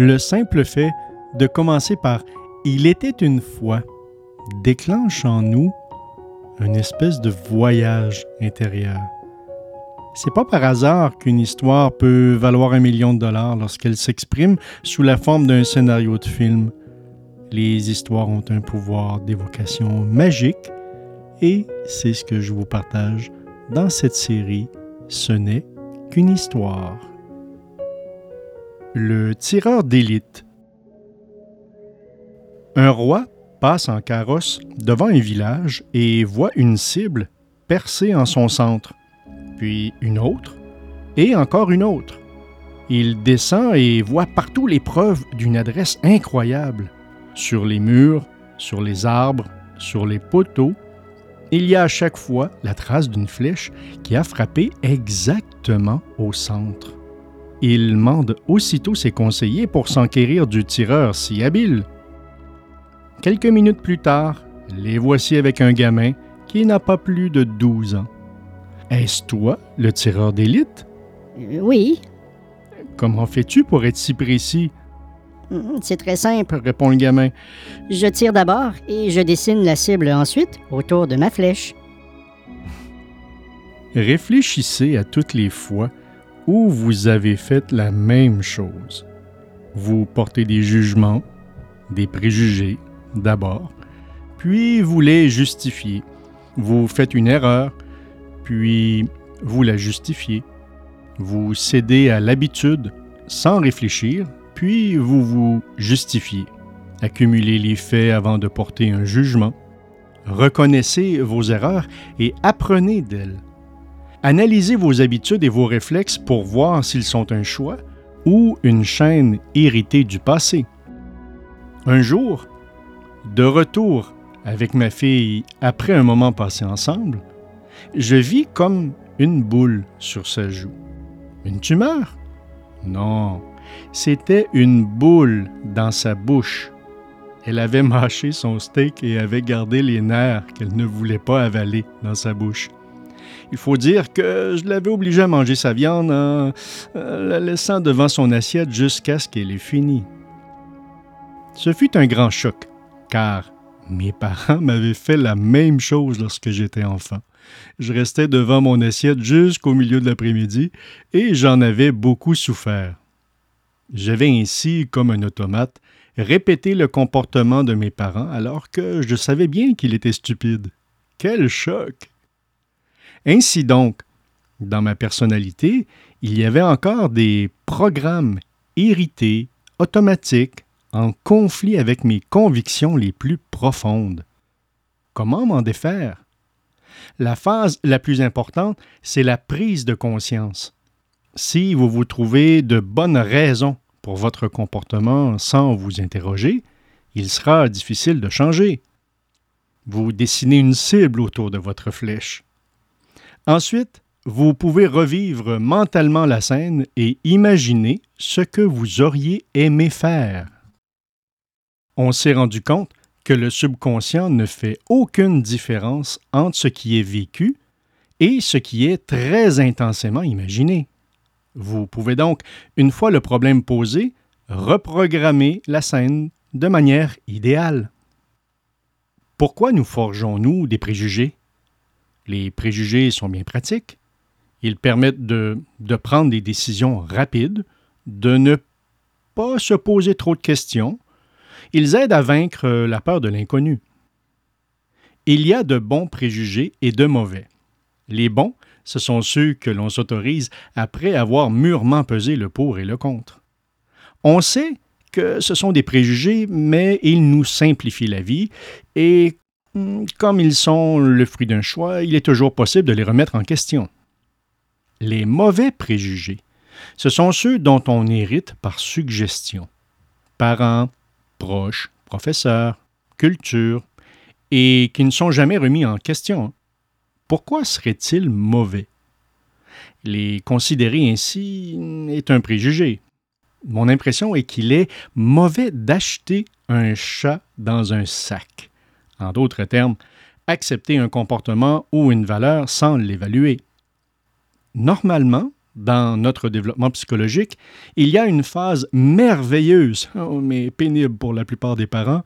Le simple fait de commencer par Il était une fois déclenche en nous une espèce de voyage intérieur. C'est pas par hasard qu'une histoire peut valoir un million de dollars lorsqu'elle s'exprime sous la forme d'un scénario de film. Les histoires ont un pouvoir d'évocation magique et c'est ce que je vous partage dans cette série Ce n'est qu'une histoire. Le tireur d'élite. Un roi passe en carrosse devant un village et voit une cible percée en son centre, puis une autre, et encore une autre. Il descend et voit partout les preuves d'une adresse incroyable. Sur les murs, sur les arbres, sur les poteaux, il y a à chaque fois la trace d'une flèche qui a frappé exactement au centre. Il mande aussitôt ses conseillers pour s'enquérir du tireur si habile. Quelques minutes plus tard, les voici avec un gamin qui n'a pas plus de 12 ans. Est-ce toi, le tireur d'élite? Euh, oui. Comment fais-tu pour être si précis? Mm, c'est très simple, répond le gamin. Je tire d'abord et je dessine la cible ensuite autour de ma flèche. Réfléchissez à toutes les fois où vous avez fait la même chose. Vous portez des jugements, des préjugés, d'abord, puis vous les justifiez. Vous faites une erreur, puis vous la justifiez. Vous cédez à l'habitude sans réfléchir, puis vous vous justifiez. Accumulez les faits avant de porter un jugement. Reconnaissez vos erreurs et apprenez d'elles. Analysez vos habitudes et vos réflexes pour voir s'ils sont un choix ou une chaîne héritée du passé. Un jour, de retour avec ma fille après un moment passé ensemble, je vis comme une boule sur sa joue. Une tumeur? Non, c'était une boule dans sa bouche. Elle avait mâché son steak et avait gardé les nerfs qu'elle ne voulait pas avaler dans sa bouche. Il faut dire que je l'avais obligée à manger sa viande en la laissant devant son assiette jusqu'à ce qu'elle ait fini. Ce fut un grand choc car mes parents m'avaient fait la même chose lorsque j'étais enfant. Je restais devant mon assiette jusqu'au milieu de l'après-midi et j'en avais beaucoup souffert. J'avais ainsi, comme un automate, répété le comportement de mes parents alors que je savais bien qu'il était stupide. Quel choc! Ainsi donc, dans ma personnalité, il y avait encore des programmes hérités, automatiques, en conflit avec mes convictions les plus profondes. Comment m'en défaire? La phase la plus importante, c'est la prise de conscience. Si vous vous trouvez de bonnes raisons pour votre comportement sans vous interroger, il sera difficile de changer. Vous dessinez une cible autour de votre flèche. Ensuite, vous pouvez revivre mentalement la scène et imaginer ce que vous auriez aimé faire on s'est rendu compte que le subconscient ne fait aucune différence entre ce qui est vécu et ce qui est très intensément imaginé. Vous pouvez donc, une fois le problème posé, reprogrammer la scène de manière idéale. Pourquoi nous forgeons-nous des préjugés? Les préjugés sont bien pratiques. Ils permettent de, de prendre des décisions rapides, de ne pas se poser trop de questions, ils aident à vaincre euh, la peur de l'inconnu. Il y a de bons préjugés et de mauvais. Les bons, ce sont ceux que l'on s'autorise après avoir mûrement pesé le pour et le contre. On sait que ce sont des préjugés, mais ils nous simplifient la vie et comme ils sont le fruit d'un choix, il est toujours possible de les remettre en question. Les mauvais préjugés, ce sont ceux dont on hérite par suggestion. Parents, proches, professeurs, culture, et qui ne sont jamais remis en question. Pourquoi serait-il mauvais? Les considérer ainsi est un préjugé. Mon impression est qu'il est mauvais d'acheter un chat dans un sac. En d'autres termes, accepter un comportement ou une valeur sans l'évaluer. Normalement, dans notre développement psychologique, il y a une phase merveilleuse, oh, mais pénible pour la plupart des parents,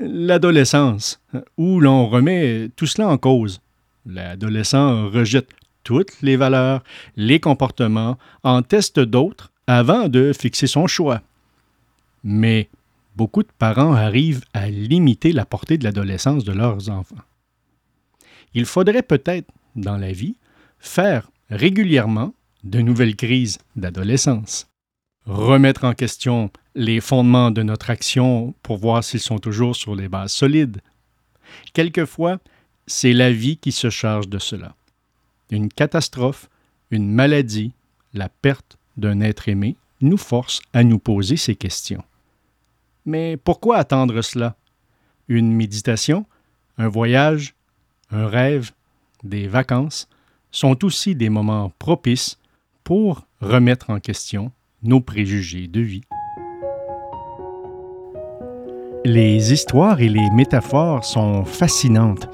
l'adolescence, où l'on remet tout cela en cause. L'adolescent rejette toutes les valeurs, les comportements, en teste d'autres avant de fixer son choix. Mais beaucoup de parents arrivent à limiter la portée de l'adolescence de leurs enfants. Il faudrait peut-être, dans la vie, faire régulièrement de nouvelles crises d'adolescence. Remettre en question les fondements de notre action pour voir s'ils sont toujours sur les bases solides. Quelquefois, c'est la vie qui se charge de cela. Une catastrophe, une maladie, la perte d'un être aimé nous force à nous poser ces questions. Mais pourquoi attendre cela? Une méditation, un voyage, un rêve, des vacances sont aussi des moments propices pour remettre en question nos préjugés de vie. Les histoires et les métaphores sont fascinantes.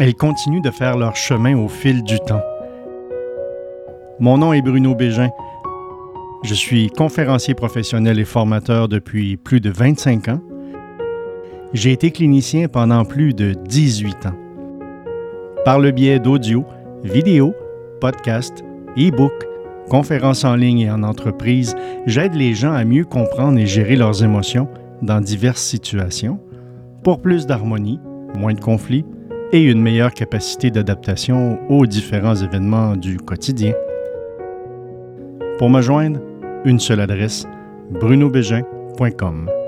Elles continuent de faire leur chemin au fil du temps. Mon nom est Bruno Bégin. Je suis conférencier professionnel et formateur depuis plus de 25 ans. J'ai été clinicien pendant plus de 18 ans. Par le biais d'audio, vidéo, podcasts, e-book, conférences en ligne et en entreprise, j'aide les gens à mieux comprendre et gérer leurs émotions dans diverses situations pour plus d'harmonie, moins de conflits et une meilleure capacité d'adaptation aux différents événements du quotidien. Pour me joindre, une seule adresse brunobégin.com.